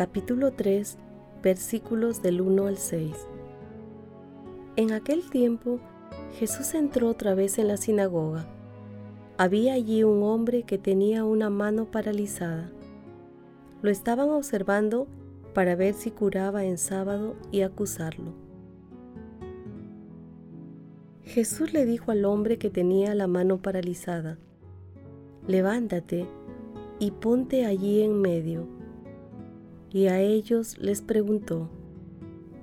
capítulo 3, versículos del 1 al 6. En aquel tiempo Jesús entró otra vez en la sinagoga. Había allí un hombre que tenía una mano paralizada. Lo estaban observando para ver si curaba en sábado y acusarlo. Jesús le dijo al hombre que tenía la mano paralizada, levántate y ponte allí en medio. Y a ellos les preguntó,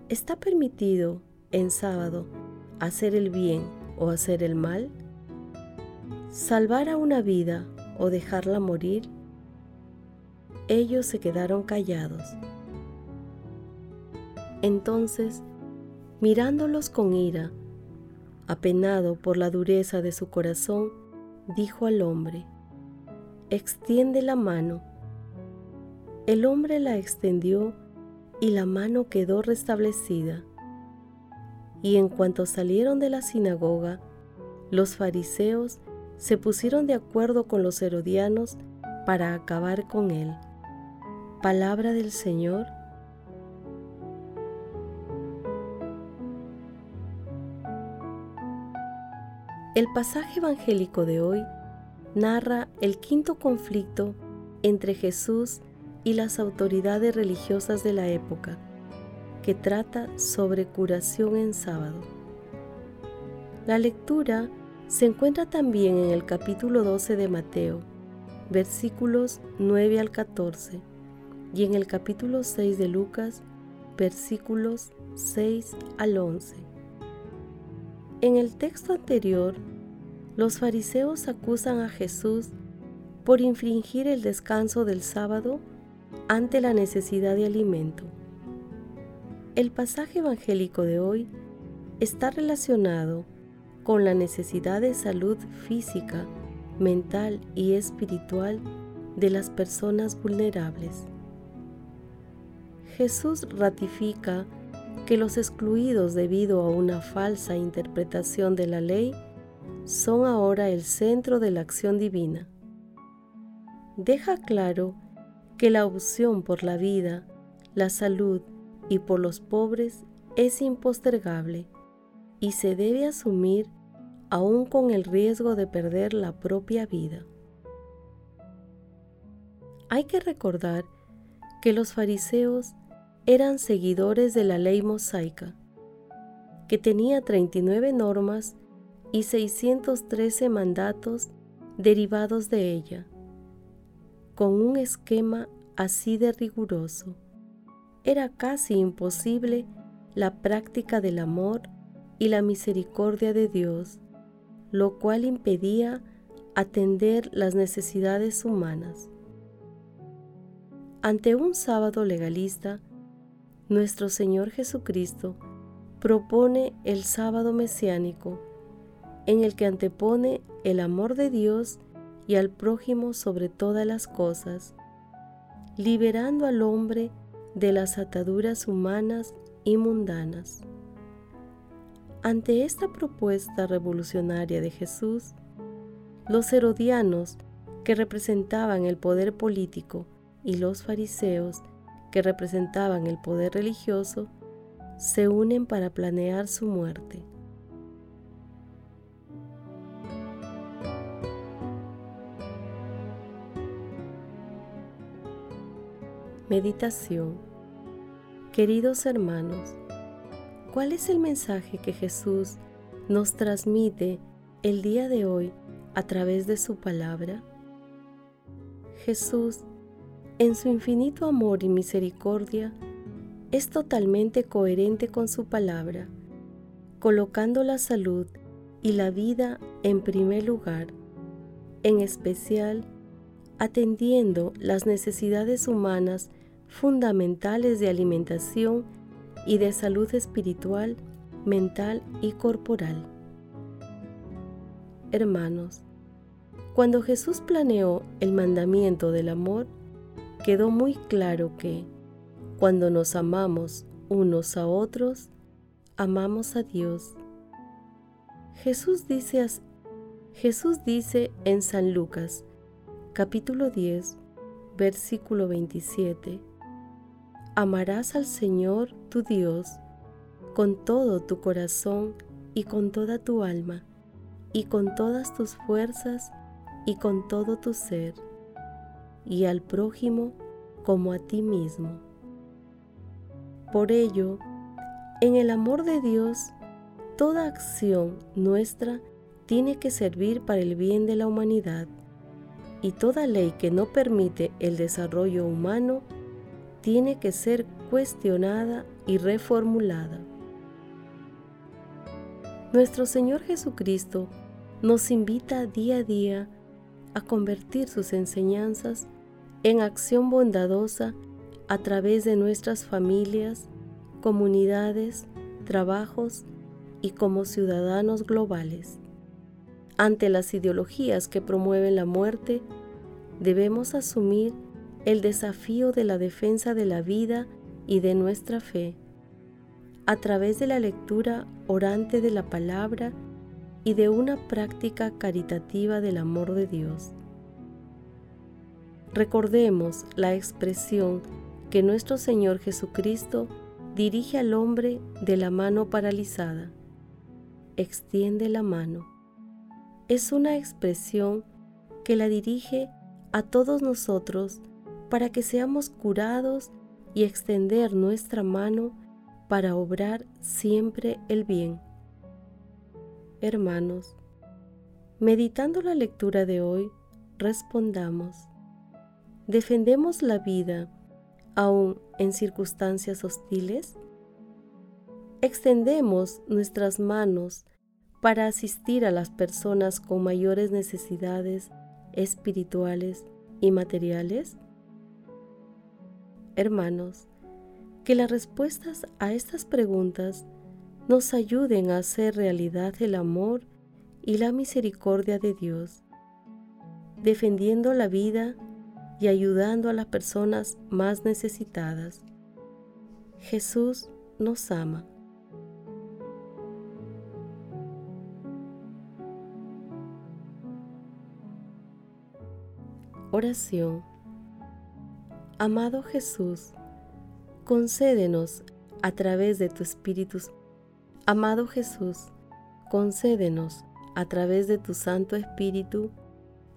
¿está permitido en sábado hacer el bien o hacer el mal? ¿Salvar a una vida o dejarla morir? Ellos se quedaron callados. Entonces, mirándolos con ira, apenado por la dureza de su corazón, dijo al hombre, extiende la mano. El hombre la extendió y la mano quedó restablecida. Y en cuanto salieron de la sinagoga, los fariseos se pusieron de acuerdo con los herodianos para acabar con él. Palabra del Señor. El pasaje evangélico de hoy narra el quinto conflicto entre Jesús y las autoridades religiosas de la época, que trata sobre curación en sábado. La lectura se encuentra también en el capítulo 12 de Mateo, versículos 9 al 14, y en el capítulo 6 de Lucas, versículos 6 al 11. En el texto anterior los fariseos acusan a Jesús por infringir el descanso del sábado ante la necesidad de alimento. El pasaje evangélico de hoy está relacionado con la necesidad de salud física, mental y espiritual de las personas vulnerables. Jesús ratifica que los excluidos debido a una falsa interpretación de la ley son ahora el centro de la acción divina. Deja claro que la opción por la vida, la salud y por los pobres es impostergable y se debe asumir aún con el riesgo de perder la propia vida. Hay que recordar que los fariseos eran seguidores de la ley mosaica, que tenía 39 normas y 613 mandatos derivados de ella, con un esquema así de riguroso. Era casi imposible la práctica del amor y la misericordia de Dios, lo cual impedía atender las necesidades humanas. Ante un sábado legalista, nuestro Señor Jesucristo propone el sábado mesiánico en el que antepone el amor de Dios y al prójimo sobre todas las cosas, liberando al hombre de las ataduras humanas y mundanas. Ante esta propuesta revolucionaria de Jesús, los herodianos, que representaban el poder político, y los fariseos, que representaban el poder religioso, se unen para planear su muerte. Meditación Queridos hermanos, ¿cuál es el mensaje que Jesús nos transmite el día de hoy a través de su palabra? Jesús, en su infinito amor y misericordia, es totalmente coherente con su palabra, colocando la salud y la vida en primer lugar, en especial atendiendo las necesidades humanas fundamentales de alimentación y de salud espiritual, mental y corporal. Hermanos, cuando Jesús planeó el mandamiento del amor, quedó muy claro que cuando nos amamos unos a otros, amamos a Dios. Jesús dice, Jesús dice en San Lucas, capítulo 10, versículo 27, Amarás al Señor tu Dios con todo tu corazón y con toda tu alma y con todas tus fuerzas y con todo tu ser, y al prójimo como a ti mismo. Por ello, en el amor de Dios, toda acción nuestra tiene que servir para el bien de la humanidad, y toda ley que no permite el desarrollo humano tiene que ser cuestionada y reformulada. Nuestro Señor Jesucristo nos invita día a día a convertir sus enseñanzas en acción bondadosa a través de nuestras familias, comunidades, trabajos y como ciudadanos globales. Ante las ideologías que promueven la muerte, debemos asumir el desafío de la defensa de la vida y de nuestra fe, a través de la lectura orante de la palabra y de una práctica caritativa del amor de Dios. Recordemos la expresión que nuestro Señor Jesucristo dirige al hombre de la mano paralizada. Extiende la mano. Es una expresión que la dirige a todos nosotros para que seamos curados y extender nuestra mano para obrar siempre el bien. Hermanos, meditando la lectura de hoy, respondamos, ¿defendemos la vida aún en circunstancias hostiles? ¿Extendemos nuestras manos para asistir a las personas con mayores necesidades espirituales y materiales? Hermanos, que las respuestas a estas preguntas nos ayuden a hacer realidad el amor y la misericordia de Dios, defendiendo la vida y ayudando a las personas más necesitadas. Jesús nos ama. Oración Amado Jesús, concédenos a través de tu Espíritu. Amado Jesús, concédenos a través de tu Santo Espíritu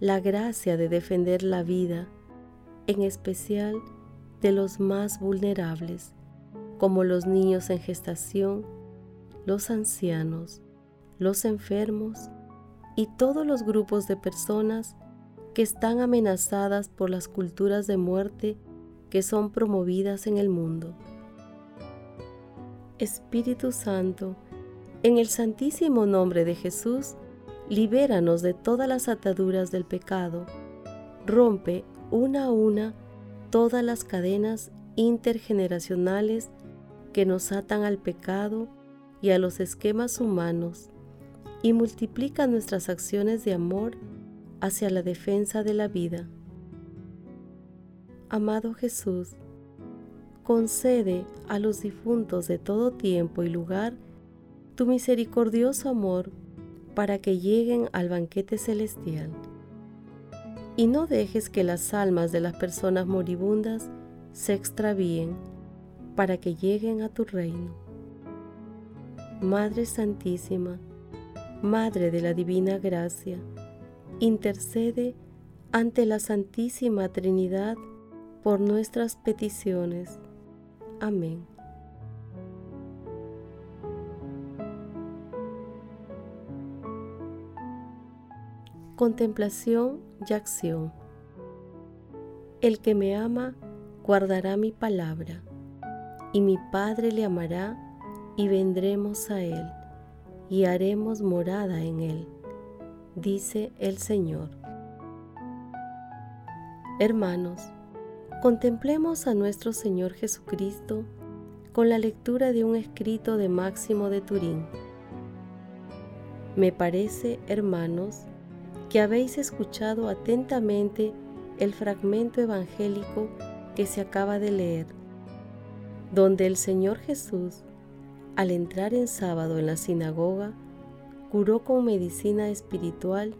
la gracia de defender la vida, en especial de los más vulnerables, como los niños en gestación, los ancianos, los enfermos y todos los grupos de personas que están amenazadas por las culturas de muerte que son promovidas en el mundo. Espíritu Santo, en el santísimo nombre de Jesús, libéranos de todas las ataduras del pecado, rompe una a una todas las cadenas intergeneracionales que nos atan al pecado y a los esquemas humanos y multiplica nuestras acciones de amor hacia la defensa de la vida. Amado Jesús, concede a los difuntos de todo tiempo y lugar tu misericordioso amor para que lleguen al banquete celestial. Y no dejes que las almas de las personas moribundas se extravíen para que lleguen a tu reino. Madre Santísima, Madre de la Divina Gracia, intercede ante la Santísima Trinidad por nuestras peticiones. Amén. Contemplación y acción. El que me ama guardará mi palabra, y mi Padre le amará, y vendremos a él, y haremos morada en él dice el Señor. Hermanos, contemplemos a nuestro Señor Jesucristo con la lectura de un escrito de Máximo de Turín. Me parece, hermanos, que habéis escuchado atentamente el fragmento evangélico que se acaba de leer, donde el Señor Jesús, al entrar en sábado en la sinagoga, curó con medicina espiritual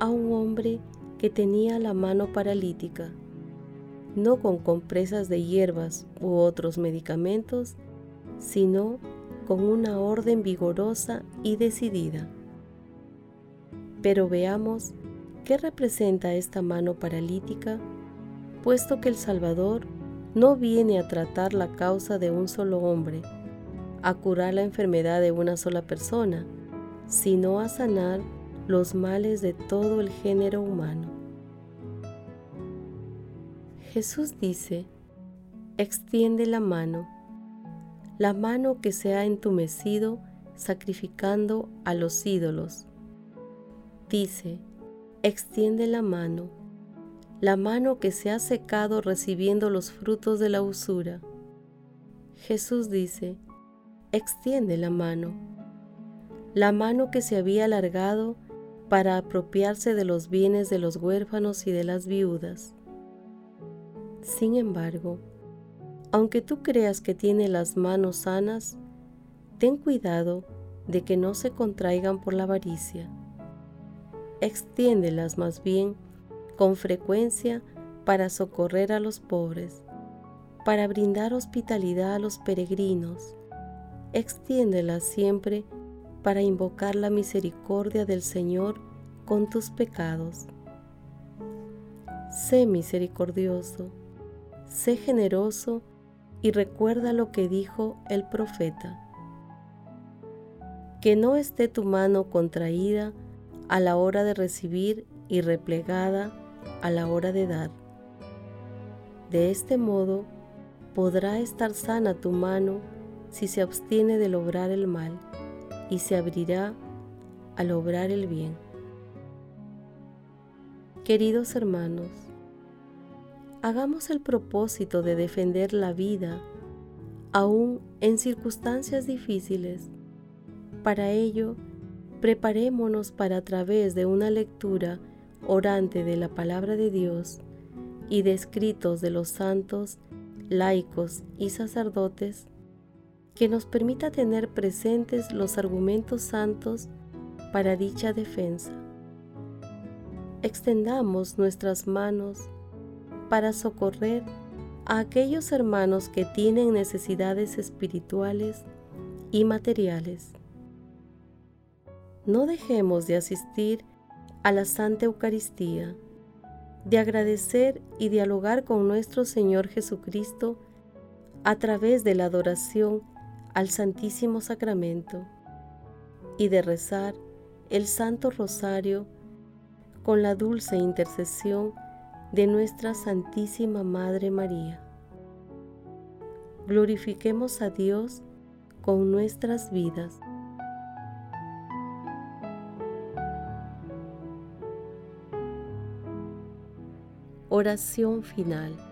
a un hombre que tenía la mano paralítica, no con compresas de hierbas u otros medicamentos, sino con una orden vigorosa y decidida. Pero veamos qué representa esta mano paralítica, puesto que el Salvador no viene a tratar la causa de un solo hombre, a curar la enfermedad de una sola persona, sino a sanar los males de todo el género humano. Jesús dice, extiende la mano, la mano que se ha entumecido sacrificando a los ídolos dice, extiende la mano, la mano que se ha secado recibiendo los frutos de la usura. Jesús dice, extiende la mano, la mano que se había alargado para apropiarse de los bienes de los huérfanos y de las viudas. Sin embargo, aunque tú creas que tiene las manos sanas, ten cuidado de que no se contraigan por la avaricia extiéndelas más bien con frecuencia para socorrer a los pobres, para brindar hospitalidad a los peregrinos. Extiéndelas siempre para invocar la misericordia del Señor con tus pecados. Sé misericordioso, sé generoso y recuerda lo que dijo el profeta. Que no esté tu mano contraída a la hora de recibir y replegada a la hora de dar. De este modo podrá estar sana tu mano si se abstiene de lograr el mal y se abrirá al obrar el bien. Queridos hermanos, hagamos el propósito de defender la vida aún en circunstancias difíciles. Para ello, preparémonos para a través de una lectura orante de la palabra de Dios y de escritos de los santos, laicos y sacerdotes, que nos permita tener presentes los argumentos santos para dicha defensa. Extendamos nuestras manos para socorrer a aquellos hermanos que tienen necesidades espirituales y materiales no dejemos de asistir a la Santa Eucaristía, de agradecer y dialogar con nuestro Señor Jesucristo a través de la adoración al Santísimo Sacramento y de rezar el Santo Rosario con la dulce intercesión de nuestra Santísima Madre María. Glorifiquemos a Dios con nuestras vidas. Oración final.